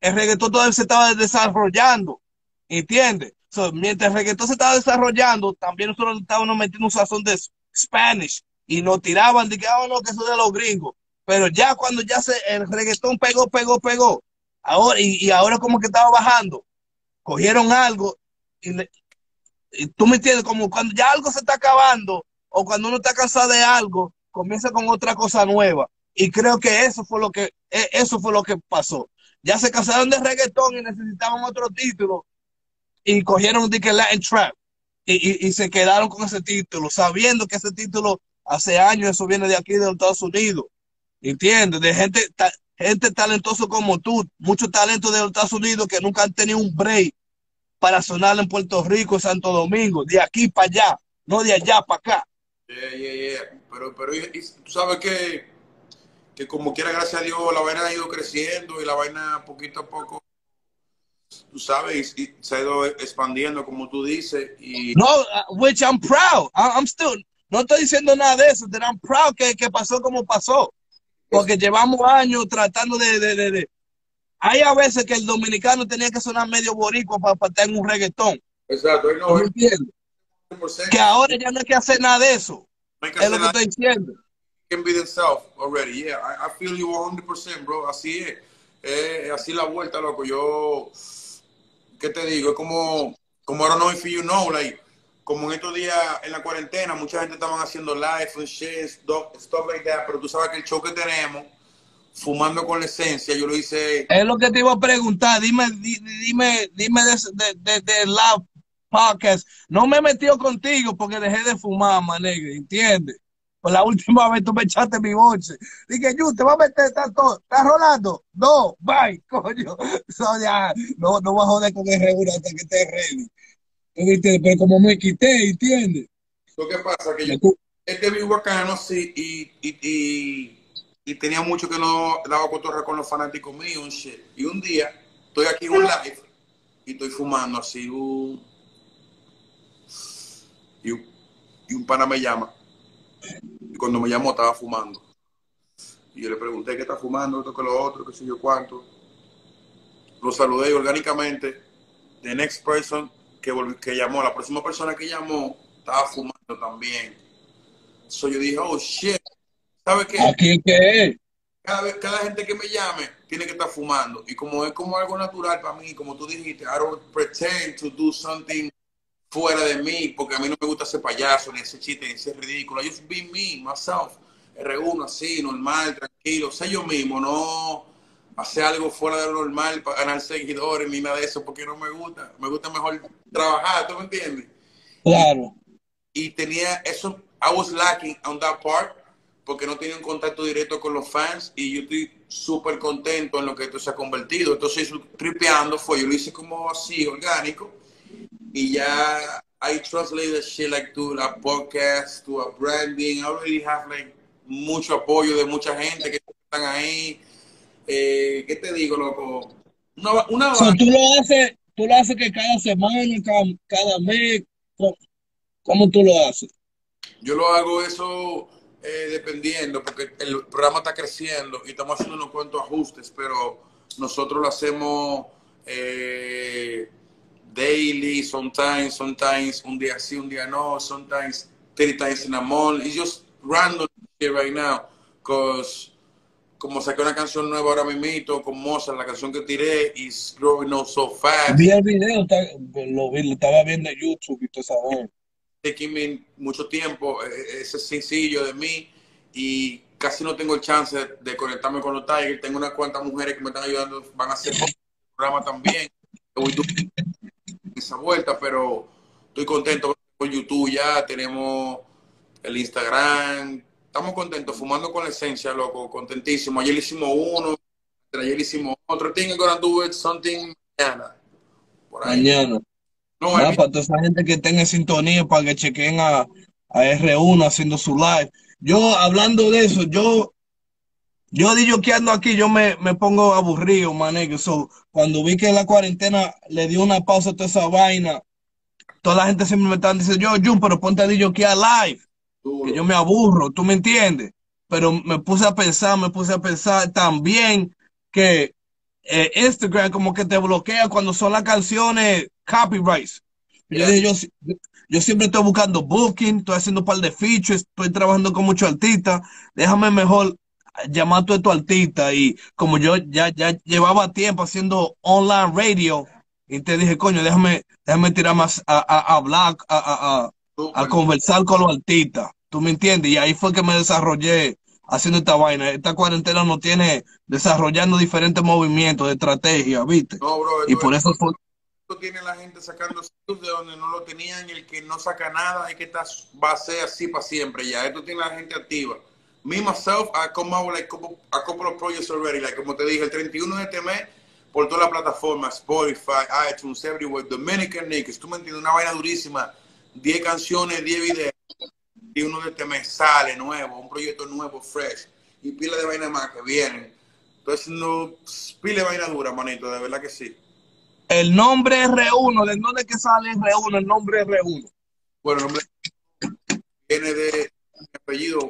el reggaetón todavía se estaba desarrollando, ¿entiendes? So, mientras el reggaetón se estaba desarrollando, también nosotros estábamos metiendo un sazón de Spanish y nos tiraban de que, ah, no, que eso es de los gringos. Pero ya cuando ya se, el reggaetón pegó, pegó, pegó, ahora, y, y ahora como que estaba bajando, cogieron algo y, le- tú me entiendes, como cuando ya algo se está acabando o cuando uno está cansado de algo, comienza con otra cosa nueva. Y creo que eso fue lo que, e- eso fue lo que pasó. Ya se cansaron de reggaetón y necesitaban otro título y cogieron de que Latin Trap y, y, se quedaron con ese título, sabiendo que ese título hace años eso viene de aquí de los Estados Unidos. ¿Entiendes? De gente, gente talentosa como tú, mucho talento de los Estados Unidos que nunca han tenido un break para sonar en Puerto Rico, Santo Domingo, de aquí para allá, no de allá para acá. Yeah, yeah, yeah. Pero, pero y- y tú sabes que, que como quiera, gracias a Dios, la vaina ha ido creciendo y la vaina poquito a poco, tú sabes, y- se ha ido expandiendo, como tú dices. Y No, uh, which I'm proud. I'm still, no estoy diciendo nada de eso, that I'm proud que, que pasó como pasó. Porque llevamos años tratando de, de, de, de- Hay a veces que el dominicano tenía que sonar medio boricua para, para estar en un reggaetón. exacto, ahí ¿Tú no me es entiendes? 100%, Que ahora ya no hay que hacer nada de eso. no Es lo que estoy diciendo. can be themselves already. Yeah, I, I feel you 100%, bro. Así es. Eh, así la vuelta, loco. Yo, ¿qué te digo? Es como, como I don't know if you know, like, como en estos días en la cuarentena, mucha gente estaban haciendo live and shit, stuff, stuff like that, pero tú sabes que el show que tenemos, fumando con la esencia, yo lo hice, Es lo que te iba a preguntar. Dime, di- dime, dime de, de, de, la podcast. No me he metido contigo porque dejé de fumar, manegue, ¿entiendes? Por la última vez tú me echaste mi bolsa. Dije, yo, te vas a meter, ¿estás todo? ¿Estás rolando? No, bye, coño. So, ya, no, no voy a joder con el regula hasta que esté ready. Pero como me quité, ¿entiendes? lo que pasa que yo, este vi bacano así y, y, y, y tenía mucho que no daba cotorra con los fanáticos míos shit. Y un día estoy aquí en un live y estoy fumando así un, y un, y un pana me llama. Y cuando me llamó estaba fumando. Y yo le pregunté qué está fumando, esto que lo otro, qué sé yo cuánto. Lo saludé y orgánicamente. The next person que, que llamó, la próxima persona que llamó, estaba fumando también. So yo dije, oh shit. ¿Sabes qué? Aquí que es. cada, vez, cada gente que me llame tiene que estar fumando. Y como es como algo natural para mí, como tú dijiste, I don't pretend to do something fuera de mí, porque a mí no me gusta ser payaso, ni ese chiste, ni ese ridículo. I just be me, myself. R1 así, normal, tranquilo, sé yo mismo, no hacer algo fuera de lo normal para ganar seguidores ni nada de eso, porque no me gusta. Me gusta mejor trabajar, ¿tú me entiendes? Claro. y tenía eso, I was lacking on that part, porque no tenía un contacto directo con los fans y yo estoy súper contento en lo que esto se ha convertido. Entonces, tripeando fue, yo lo hice como así, orgánico, y ya I translate that shit like to a podcast, to a branding. I already have like mucho apoyo de mucha gente que están ahí. Eh, ¿Qué te digo, loco? Una, una So, tú lo haces, tú lo haces que cada semana, cada, cada mes, ¿cómo, cómo tú lo haces? Yo lo hago eso eh, dependiendo, porque el programa está creciendo y estamos haciendo unos cuantos ajustes, pero nosotros lo hacemos eh, daily, sometimes, sometimes, un día sí, un día no, sometimes 30 times in a month. It's just random right now, because como saqué una canción nueva ahora mismo con Mozart, la canción que tiré is growing up so fast. Vi el video, lo, vi, lo estaba viendo en YouTube y todo esa. Taking me mucho tiempo, eh, ese sencillo de mí y casi no tengo el chance de, conectarme con los Tigers. Tengo unas cuantas mujeres que me están ayudando, van a hacer el programa también. Voy esa vuelta, pero estoy contento con YouTube ya, tenemos el Instagram, estamos contentos, fumando con la esencia, loco, contentísimo. Ayer hicimos uno, ayer hicimos otro. Think I'm gonna do it something mañana. Por ahí. Mañana. No, I- para toda esa gente que tenga sintonía para que chequen a, a R1 haciendo su live. Yo, hablando de eso, yo, yo digo que ando aquí, yo me, me pongo aburrido, manejo. So, cuando vi que la cuarentena le dio una pausa a toda esa vaina, toda la gente siempre me están diciendo, yo, Jun, pero ponte a DJ que a live, duro. que yo me aburro, ¿tú me entiendes? Pero me puse a pensar, me puse a pensar también que eh, Instagram como que te bloquea cuando son las canciones copyrights. Yo Yeah. yo, yo siempre estoy buscando booking, estoy haciendo un par de features, estoy trabajando con muchos artistas. Déjame mejor llamar a todos estos artistas. Y como yo ya, ya llevaba tiempo haciendo online radio, y te dije, coño, déjame, déjame tirar más a, a, a hablar, a, a, a, a conversar con los artistas. ¿Tú me entiendes? Y ahí fue que me desarrollé haciendo esta vaina. Esta cuarentena nos tiene desarrollando diferentes movimientos de estrategia, ¿viste? No, bro, Y por eso fue. tiene la gente sacando de donde no lo tenían y el que no saca nada es que está, va a ser así para siempre ya. Esto tiene la gente activa. Me, myself, I come out like a couple of projects already. Like, como te dije, el 31 de este mes, por toda la plataforma, Spotify, iTunes, everywhere, Dominican Niggas, tú me entiendes, una vaina durísima. 10 canciones, 10 videos. Y uno de este mes sale nuevo, un proyecto nuevo, fresh. Y pila de vaina más que vienen. Entonces, no, pila de vaina dura, manito, de verdad que sí. El nombre R1, ¿de dónde es que sale R1? El nombre R1. Bueno, el nombre viene de mi apellido,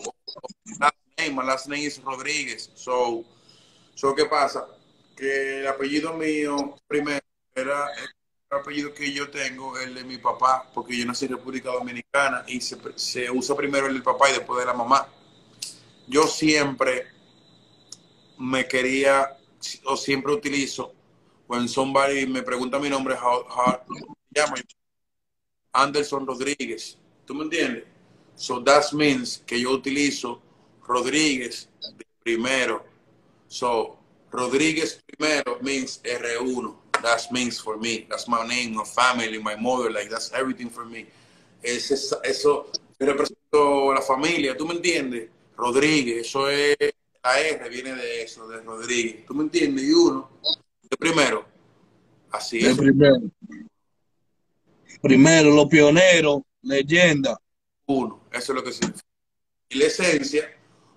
last name, my last name is Rodríguez. So, so, ¿qué pasa? Que el apellido mío, primero, era apellido que yo tengo, el de mi papá, porque yo nací en República Dominicana y se, usa primero el del papá y después de la mamá. Yo siempre me quería, o siempre utilizo, when somebody me pregunta mi nombre, how, how me llamo, Anderson Rodríguez. ¿Tú me entiendes? So that means que yo utilizo Rodríguez primero. So Rodríguez primero means R1. That means for me. That's my name, my family, my mother. Like that's everything for me. Es esa- eso, yo represento a la familia. ¿Tú me entiendes? Rodríguez, eso es la R viene de eso, de Rodríguez. ¿Tú me entiendes? Y uno, de primero. Así El es. primero. Primero, los pioneros, leyenda. uno, eso es lo que significa. Y la esencia,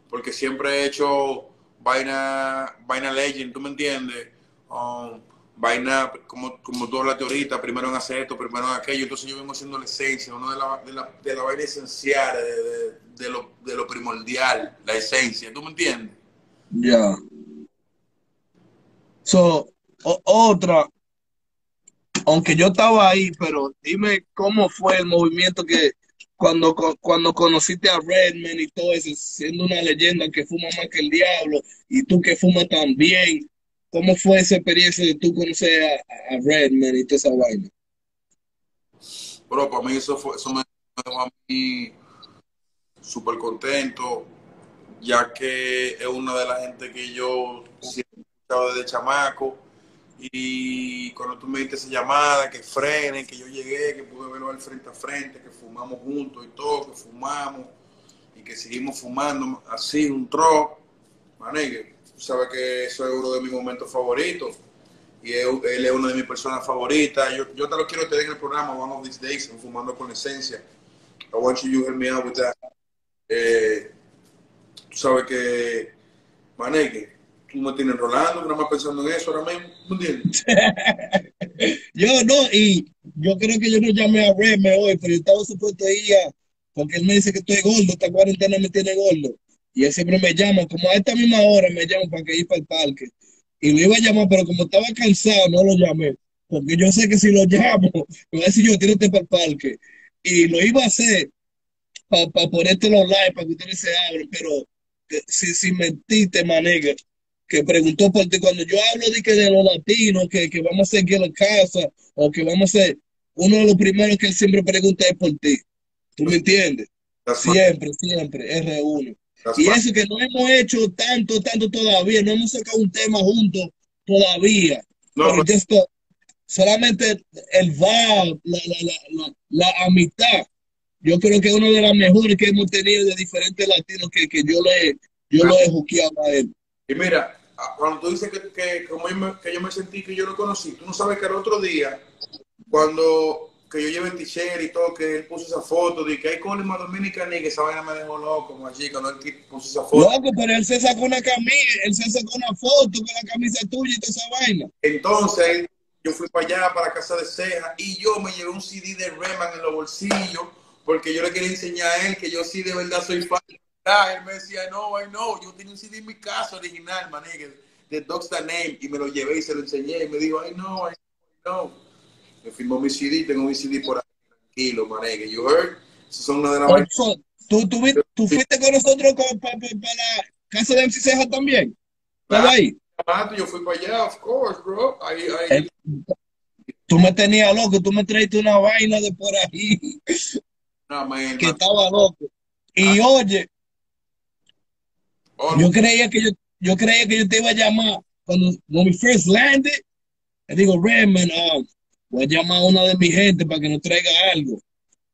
porque siempre he hecho vaina, vaina legend, ¿tú me entiendes? Um, vaina, como, como tú hablaste ahorita, primero en hacer esto, primero en aquello, entonces yo vengo haciendo la esencia, uno de la, de la, de la vaina esencial, de, de- lo, de lo primordial, la esencia, ¿tú me entiendes? Ya. So, otra, aunque yo estaba ahí, pero dime cómo fue el movimiento que cuando, cuando conociste a Redman y todo eso, siendo una leyenda que fuma más que el diablo, y tú que fumas también, ¿cómo fue esa experiencia de tú conocer a, a Redman y toda esa vaina? Bro, para mí eso, fue, eso me dejó a mí súper contento, ya que es una de las gente que yo siempre he escuchado desde chamaco. Y cuando tú me diste esa llamada, que frenen, que yo llegué, que pude verlo al frente a frente, que fumamos juntos y todo, que fumamos y que seguimos fumando así, un tro, manegue, sabes que eso es uno de mis momentos favoritos. y él, es una de mis personas favoritas. Yo, yo te lo quiero tener en el programa One of These Days, Fumando con Esencia. I want you to help me out with that. Eh, tú sabes que, maneque, tú me tienes enrolando, nada más pensando en eso ahora mismo, ¿me entiendes? Yo no, y yo creo que yo no llamé a Reme hoy, pero yo estaba supuesto a- porque él me dice que estoy gordo, esta cuarentena me tiene gordo. Y él siempre me llama, como a esta misma hora me llama para que ir para el parque. Y lo iba a llamar, pero como estaba cansado, no lo llamé. Porque yo sé que si lo llamo, me va a decir yo, tírate para el parque. Y lo iba a hacer para ponerte los likes, para que ustedes se abren, pero que, si, si mentiste, manega, que preguntó por ti, cuando yo hablo de que de los latinos, que, que vamos a hacer aquí en la casa, o que vamos a hacer, uno de los primeros que él siempre pregunta es por ti. ¿Tú me entiendes? That's Siempre, siempre, R1. That's Y eso que no hemos hecho tanto, tanto todavía, no hemos sacado un tema juntos todavía. No, pero pero- just the- solamente el vibe, la, la, la, la, la amistad. Yo creo que es una de las mejores que hemos tenido de diferentes latinos que, que yo le yo lo he juqueado a él. Y mira, ah, cuando tú dices que, que, como yo me, que yo me sentí que yo lo conocí, tú no sabes que el otro día, cuando que yo llevé el t-shirt y todo, que él puso esa foto de que hay Colima Dominicana y que esa vaina me dejó loco, como allí, cuando él puso esa foto. Loco, pero él se sacó una camisa, él se sacó una foto con la camisa tuya y toda esa vaina. Entonces, yo fui para allá, para casa de Ceja, y yo me llevé un CD de Reman en los bolsillos, porque yo le quería enseñar a él que yo sí de verdad soy fan. Ah, él me decía, no, I know, yo tenía un CD en mi casa original, manegue, de Dogsta Name, y me lo llevé y se lo enseñé, y me dijo, I know, I know. Me firmó mi CD, tengo mi CD por ahí, tranquilo, manegue. You heard? Esas son una de las. Ocho, ¿tú, tú, tú fuiste con nosotros para la casa de MC Ceja también. ¿Estaba ahí? Mato, Yo fui para allá, of course, bro. Ahí, ahí. Eh, Tú me tenías loco, tú me traiste una vaina de por ahí No, man, que man. estaba loco. Y oye, Oh, yo creía que yo, yo creía que yo te iba a llamar cuando when we first landed. Le digo, Redman, um, voy a llamar a una de mi gente para que nos traiga algo.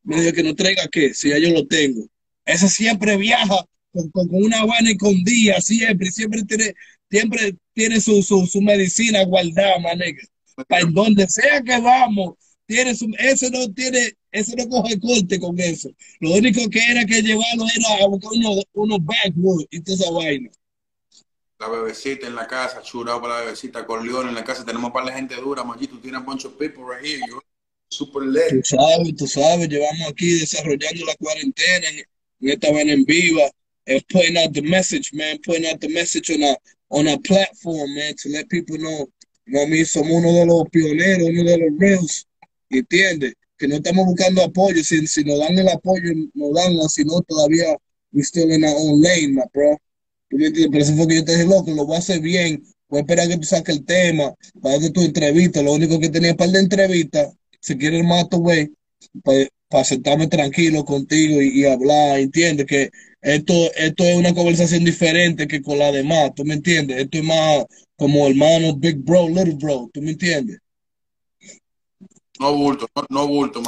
Me dijo que nos traiga qué, si ya yo lo tengo. Ese siempre viaja con, con- con una vaina escondida, siempre, siempre tiene, siempre tiene su, su, su medicina guardada, maneja. Para en donde sea que vamos, tiene su, ese no tiene, ese no coge corte con eso. Lo único que era que llevarlo era a buscar unos, unos backwoods y toda esa vaina. La bebecita en la casa, churado para la bebecita, con León en la casa. Tenemos para la gente dura, Maggi. Tú tienes a bunch of people right here. You're super Tú lit. sabes, tú sabes, llevamos aquí desarrollando la cuarentena en, en esta en viva. Es putting out the message, man, putting out the message on a, on a platform, man, to let people know. No, mí somos uno de los pioneros, uno de los reals, ¿entiendes? Que no estamos buscando apoyo, si, si nos dan el apoyo, nos dan, si no, todavía we still in our own lane, my bro. Por eso fue que yo te dije, loco, lo voy a hacer bien, voy a esperar que tú saques el tema, para que tu entrevista, lo único que tenía par de entrevistas, si quieres más, tu güey, para sentarme tranquilo contigo y, y hablar, ¿entiendes? Que esto, esto es una conversación diferente que con la demás, ¿tú me entiendes? Esto es más como hermano, big bro, little bro, ¿tú me entiendes? No bulto, no, no bulto,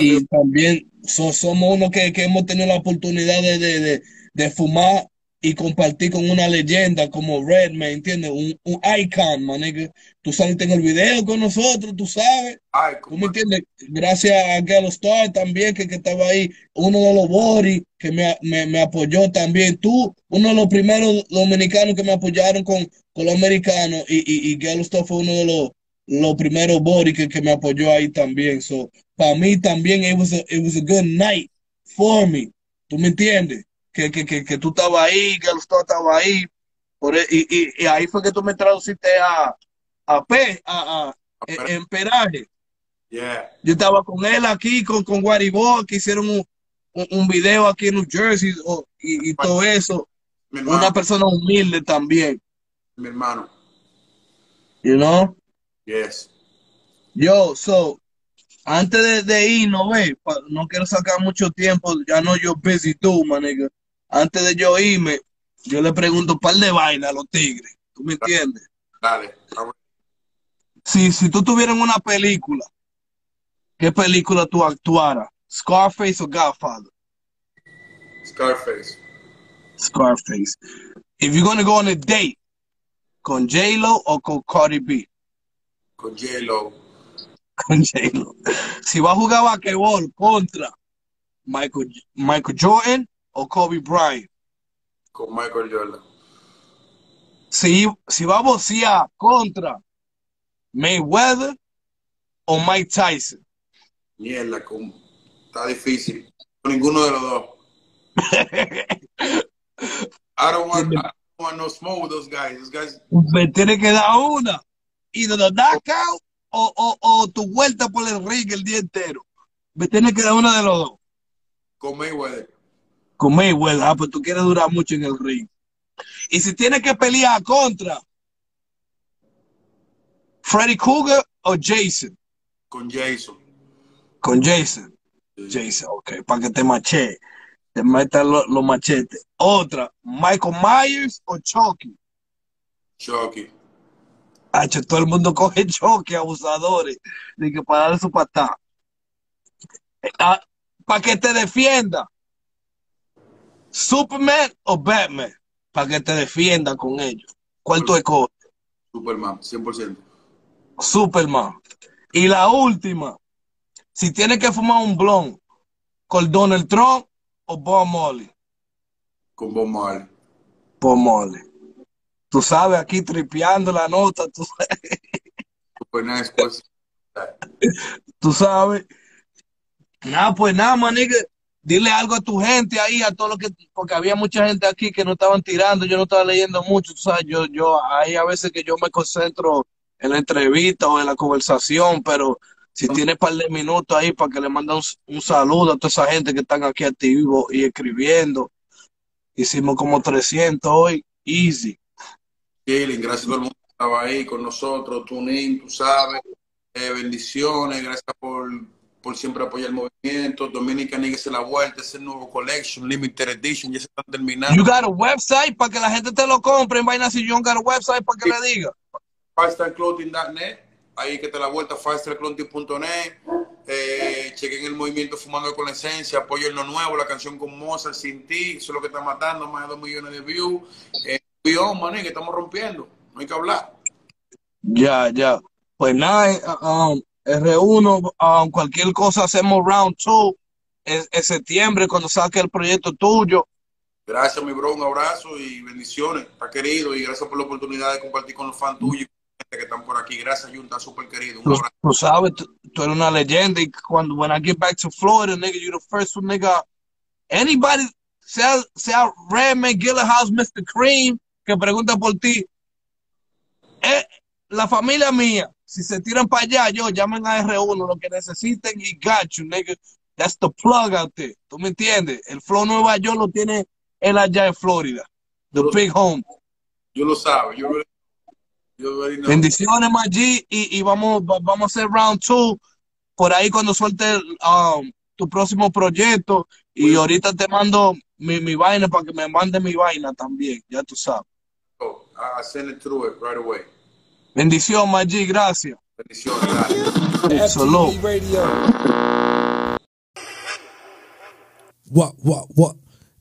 Y también so- somos uno que, que hemos tenido la oportunidad de, de, de, de fumar y compartir con una leyenda como Redman, ¿entiendes? Un, un icon, man, nigga. Tú saliste en el video con nosotros, tú sabes. ¿Tú me entiendes? Gracias a Galo Star también, que, que estaba ahí, uno de los Bori, que me, me, me apoyó también. Tú, uno de los primeros dominicanos que me apoyaron con, con los americanos, y, y, y Galo Star fue uno de los, los primeros Bori que, que me apoyó ahí también. So, para mí también, it was, a, it was a good night for me. ¿Tú me entiendes? Que, que, que, que tú estabas ahí, Galo Star estaba ahí. Por, e- y, y, y ahí fue que tú me traduciste a, a P, a, a, en- Peraje. Yeah. Yo estaba con él aquí, con, con Guaribó, que hicieron un, un, un video aquí en New Jersey y, y todo eso. Una persona humilde también, mi hermano. you know. Yes. Yo, so, antes de, de irnos, ve, no quiero sacar mucho tiempo, ya no yo busy tú, man, nigga. Antes de yo irme, yo le pregunto un par de vainas a los tigres, ¿tú me entiendes? Dale. A. Si, si tú tuvieras una película, ¿qué película tú actuaras? ¿Scarface o Godfather? Scarface. Scarface. If you're gonna go on a date, con J-Lo o con Cardi B? con J-Lo. con J-Lo. Si va a jugar basquetbol contra Michael, Michael Jordan o Kobe Bryant. Con Michael Jordan. Si, si va a boxear contra Mayweather o Mike Tyson. Mierda, está difícil. Con ninguno de los dos. I don't want, I don't want no smoke with those guys. Those guys, Me tiene que dar una. Y de los knockout o, o, o tu vuelta por el ring el día entero. Me tiene que dar una de los dos. con Mayweather. Con Mayweather, ah, pues tú quieres durar mucho en el ring. Y si tienes que pelear contra Freddy Krueger o Jason. Con Jason. Con Jason. Jason, ok, para que te mache, te metan los los machetes. Otra, Michael Myers o Chucky. Chucky. Hacho, todo el mundo coge Chucky, abusadores, de que para darle su patada. para que te defienda. Superman o Batman, para que te defienda con ellos. ¿Cuál tú escoges? Superman, 100%. Superman. Y la última, si tienes que fumar un blon con Donald Trump o Bob Marley. Con Bob Marley. Bob Marley. Tú sabes, aquí tripeando la nota, tú sabes. Super nice pues. Tú sabes. Nada, pues nada, maniga. Dile algo a tu gente ahí, a todo lo que, porque había mucha gente aquí que no estaban tirando, yo no estaba leyendo mucho, tú sabes, yo, yo, hay a veces que yo me concentro en la entrevista o en la conversación, pero si tienes un par de minutos ahí para que le manden un, un, saludo a toda esa gente que están aquí activos y escribiendo. Hicimos como 300 hoy, easy. Killing, gracias a todo el mundo que estaba ahí con nosotros, Tunín, tú sabes, eh, bendiciones, gracias por, por siempre apoyar el movimiento. Dominica se la vuelta, ese nuevo collection, limited edition, ya se están terminando. You got a website para que la gente te lo compre en Vaina Sillón, got a website para que le diga. FiveStarClothing.net, ahí que te la vuelta, FiveStarClothing.net, eh, chequen el movimiento Fumando con la Esencia, apoyen lo nuevo, la canción con Mozart, Sin Ti, eso es lo que está matando, más de 2 millones de views. Eh, Guión, maní, que estamos rompiendo, no hay que hablar. Ya, ya. Pues nada, um, R1, um, cualquier cosa hacemos round 2 en, en, septiembre cuando saque el proyecto tuyo. Gracias, mi bro, un abrazo y bendiciones, está querido, y gracias por la oportunidad de compartir con los fans tuyos que están por aquí. Gracias, Junta, súper querido. Un Tú, abrazo. tú sabes, tú, tú eres una leyenda y cuando when I get back to Florida, nigga, you're the first one, nigga. Anybody, sea, sea Redman, House, Mr. Cream, que pregunta por ti. Eh, la familia mía, si se tiran para allá, yo llamen a R1 lo que necesiten y got you, nigga. That's the plug out there. ¿Tú me entiendes? El Flow Nueva York lo tiene él allá en Florida. The Yo lo- big home. Yo lo sabe, yo, yo. Bendiciones, Maggi, y, y vamos, va- vamos a hacer round two por ahí cuando suelte um, tu próximo proyecto. Y Muy ahorita te mando mi, mi vaina para que me mande mi vaina también, ya tú sabes. Oh, I send it through it right away. Bendición, Maggi, gracias. Bendiciones, gracias. Salud. What, what, what?